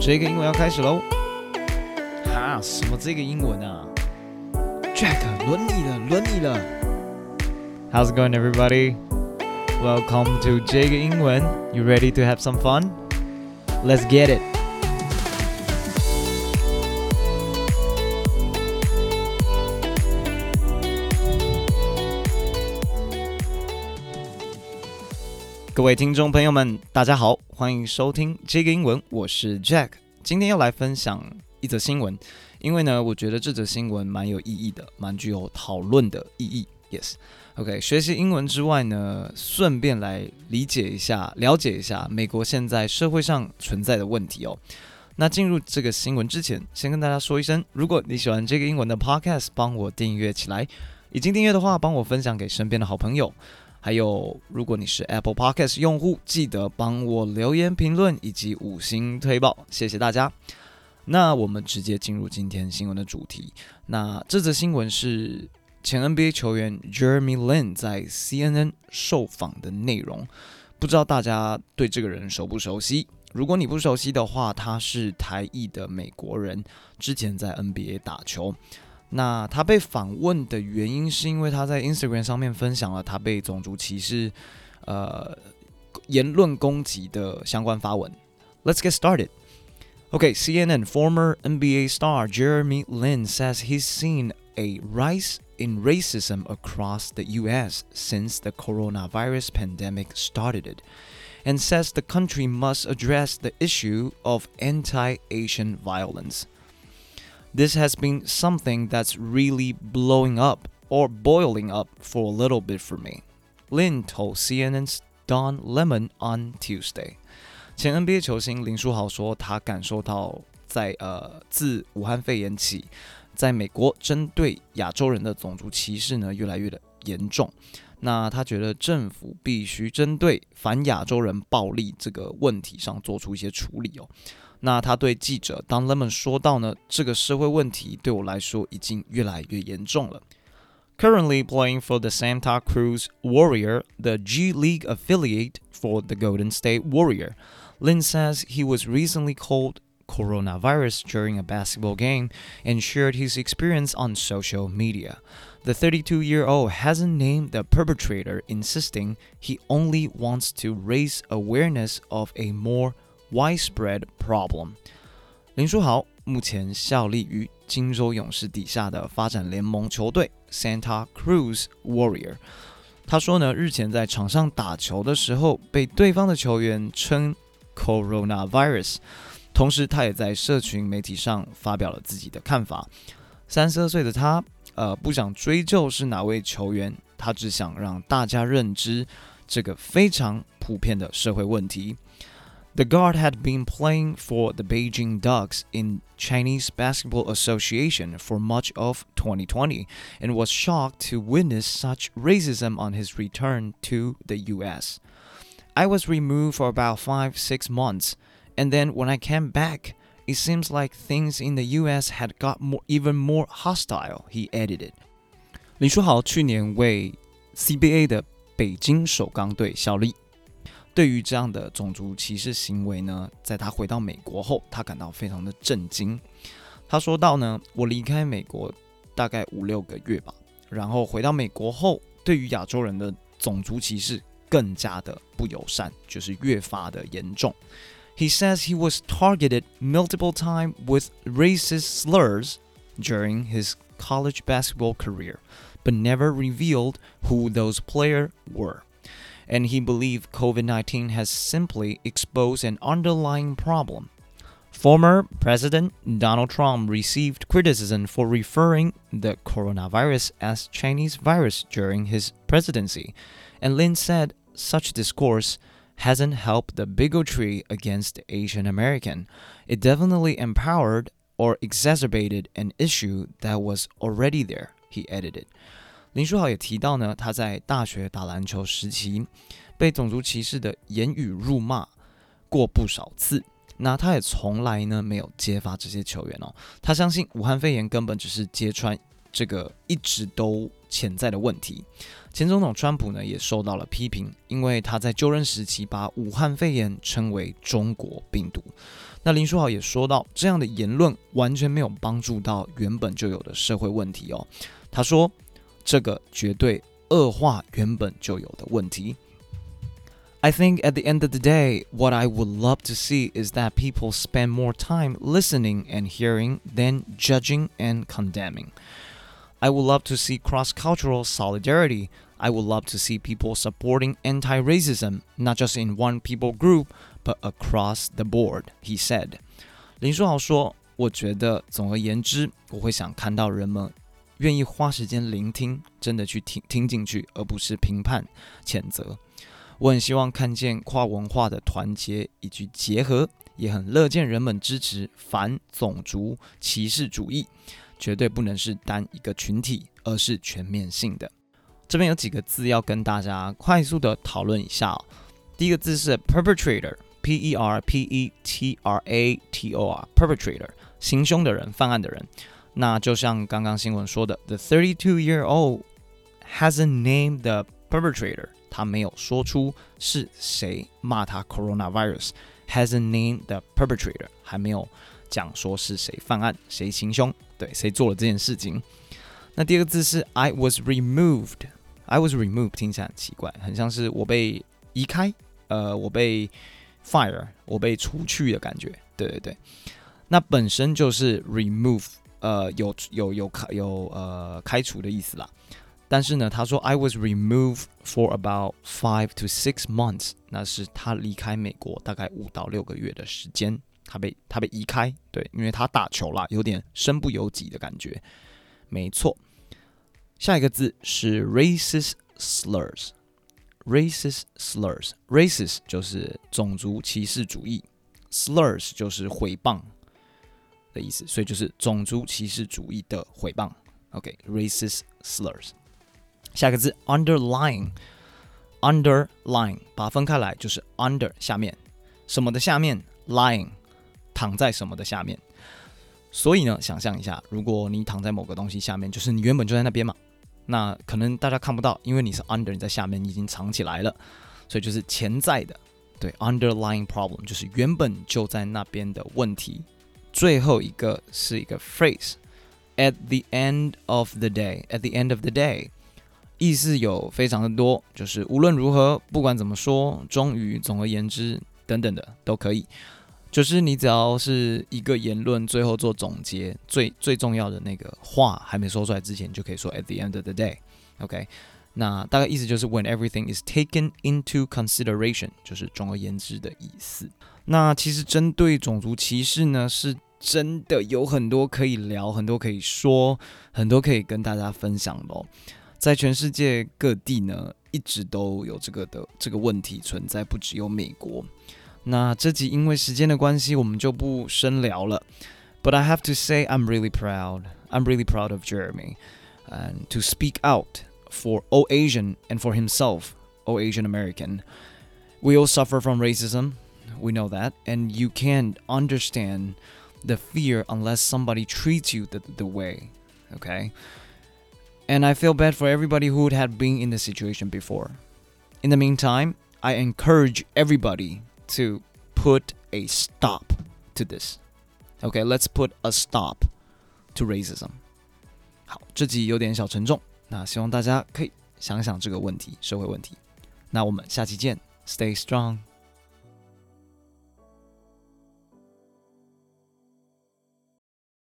这个英文要开始喽！哈，什么这个英文啊？Jack，轮你了，轮你了。How's it going, everybody? Welcome to 这个英文。You ready to have some fun? Let's get it. 各位听众朋友们，大家好，欢迎收听这个英文，我是 Jack。今天要来分享一则新闻，因为呢，我觉得这则新闻蛮有意义的，蛮具有讨论的意义。Yes，OK，学习英文之外呢，顺便来理解一下、了解一下美国现在社会上存在的问题哦。那进入这个新闻之前，先跟大家说一声，如果你喜欢这个英文的 Podcast，帮我订阅起来。已经订阅的话，帮我分享给身边的好朋友。还有，如果你是 Apple Podcast 用户，记得帮我留言评论以及五星推报，谢谢大家。那我们直接进入今天新闻的主题。那这则新闻是前 NBA 球员 Jeremy Lin 在 CNN 受访的内容，不知道大家对这个人熟不熟悉？如果你不熟悉的话，他是台裔的美国人，之前在 NBA 打球。那他被访问的原因，是因为他在 Instagram 上面分享了他被种族歧视、呃言论攻击的相关发文。Let's get started. Okay, CNN former NBA star Jeremy Lin says he's seen a rise in racism across the US since the coronavirus pandemic started, and says the country must address the issue of anti Asian violence. This has been something that's really blowing up or boiling up for a little bit for me. Lin told CNN's Don Lemon on Tuesday. 前 NBA 球星林书豪说，他感受到在呃自武汉肺炎起，在美国针对亚洲人的种族歧视呢越来越的严重。 那他觉得政府必须针对反亚洲人暴力这个问题上做出一些处理哦。那他对记者当 Lemon 说到呢，这个社会问题对我来说已经越来越严重了。Currently playing for the Santa Cruz Warrior, the G League affiliate for the Golden State Warrior, Lin says he was recently called coronavirus during a basketball game and shared his experience on social media. The 32 year old hasn't named the perpetrator, insisting he only wants to raise awareness of a more widespread problem。林书豪目前效力于金州勇士底下的发展联盟球队 Santa Cruz Warrior。他说呢，日前在场上打球的时候，被对方的球员称 coronavirus。 同时，他也在社群媒体上发表了自己的看法。三十二岁的他，呃，不想追究是哪位球员，他只想让大家认知这个非常普遍的社会问题。The guard had been playing for the Beijing Ducks in Chinese Basketball Association for much of 2020 and was shocked to witness such racism on his return to the US. I was removed for about 5-6 months And then when I came back, it seems like things in the US had got more, even more hostile, he added. 林书豪去年为 CBA 的北京首钢队效力。对于这样的种族歧视行为呢，在他回到美国后，他感到非常的震惊。他说到呢，我离开美国大概五六个月吧，然后回到美国后，对于亚洲人的种族歧视更加的不友善，就是越发的严重。He says he was targeted multiple times with racist slurs during his college basketball career, but never revealed who those players were and he believed COVID 19 has simply exposed an underlying problem. Former President Donald Trump received criticism for referring the coronavirus as Chinese virus during his presidency, and Lin said such discourse hasn't helped the bigotry against Asian American. It definitely empowered or exacerbated an issue that was already there, he edited. 林书豪也提到呢，他在大学打篮球时期被种族歧视的言语辱骂过不少次。那他也从来呢没有揭发这些球员哦。他相信武汉肺炎根本只是揭穿这个一直都潜在的问题。 前总统川普呢也受到了批评，因为他在就任时期把武汉肺炎称为中国病毒。那林书豪也说到，这样的言论完全没有帮助到原本就有的社会问题哦。他说，这个绝对恶化原本就有的问题。I think at the end of the day, what I would love to see is that people spend more time listening and hearing than judging and condemning. I would love to see cross cultural solidarity. I would love to see people supporting anti racism, not just in one people group, but across the board, he said. 林书豪说：“我觉得，总而言之，我会想看到人们愿意花时间聆听，真的去听听进去，而不是评判、谴责。我很希望看见跨文化的团结以及结合，也很乐见人们支持反种族歧视主义。 绝对不能是单一个群体，而是全面性的。这边有几个字要跟大家快速的讨论一下。第一个字是 perpetrator，p e r p e t r a t o r，perpetrator，行凶的人，犯案的人。那就像刚刚新闻说的，the thirty-two-year-old hasn't named the perpetrator。他没有说出是谁骂他 coronavirus，hasn't named the perpetrator，还没有讲说是谁犯案，谁行凶，对，谁做了这件事情。那第二个字是 I was removed，I was removed 听起来很奇怪，很像是我被移开，呃，我被 fire，我被除去的感觉。对对对，那本身就是 remove，呃，有有有开有呃开除的意思啦。但是呢，他说 I was removed for about five to six months，那是他离开美国大概五到六个月的时间，他被他被移开，对，因为他打球啦，有点身不由己的感觉。没错，下一个字是 racist slurs，racist slurs，racist 就是种族歧视主义，slurs 就是毁谤的意思，所以就是种族歧视主义的毁谤。OK，racist slurs。下个字 underlying，underline 把它分开来就是 under 下面什么的下面 lying 躺在什么的下面。所以呢，想象一下，如果你躺在某个东西下面，就是你原本就在那边嘛，那可能大家看不到，因为你是 under 你在下面，你已经藏起来了，所以就是潜在的，对 underlying problem 就是原本就在那边的问题。最后一个是一个 phrase at the end of the day，at the end of the day。意思有非常的多，就是无论如何，不管怎么说，终于，总而言之，等等的都可以。就是你只要是一个言论，最后做总结，最最重要的那个话还没说出来之前，就可以说 at the end of the day。OK，那大概意思就是 when everything is taken into consideration，就是总而言之的意思。那其实针对种族歧视呢，是真的有很多可以聊，很多可以说，很多可以跟大家分享的。哦在全世界各地呢，一直都有这个的这个问题存在，不只有美国。那这集因为时间的关系，我们就不深聊了。But I have to say, I'm really proud. I'm really proud of Jeremy, and to speak out for all Asian and for himself, all Asian American. We all suffer from racism. We know that, and you can't understand the fear unless somebody treats you the, the way. Okay. And I feel bad for everybody who had been in the situation before. In the meantime, I encourage everybody to put a stop to this. Okay, let's put a stop to racism. 好，这集有点小沉重，那希望大家可以想想这个问题，社会问题。那我们下期见，Stay strong。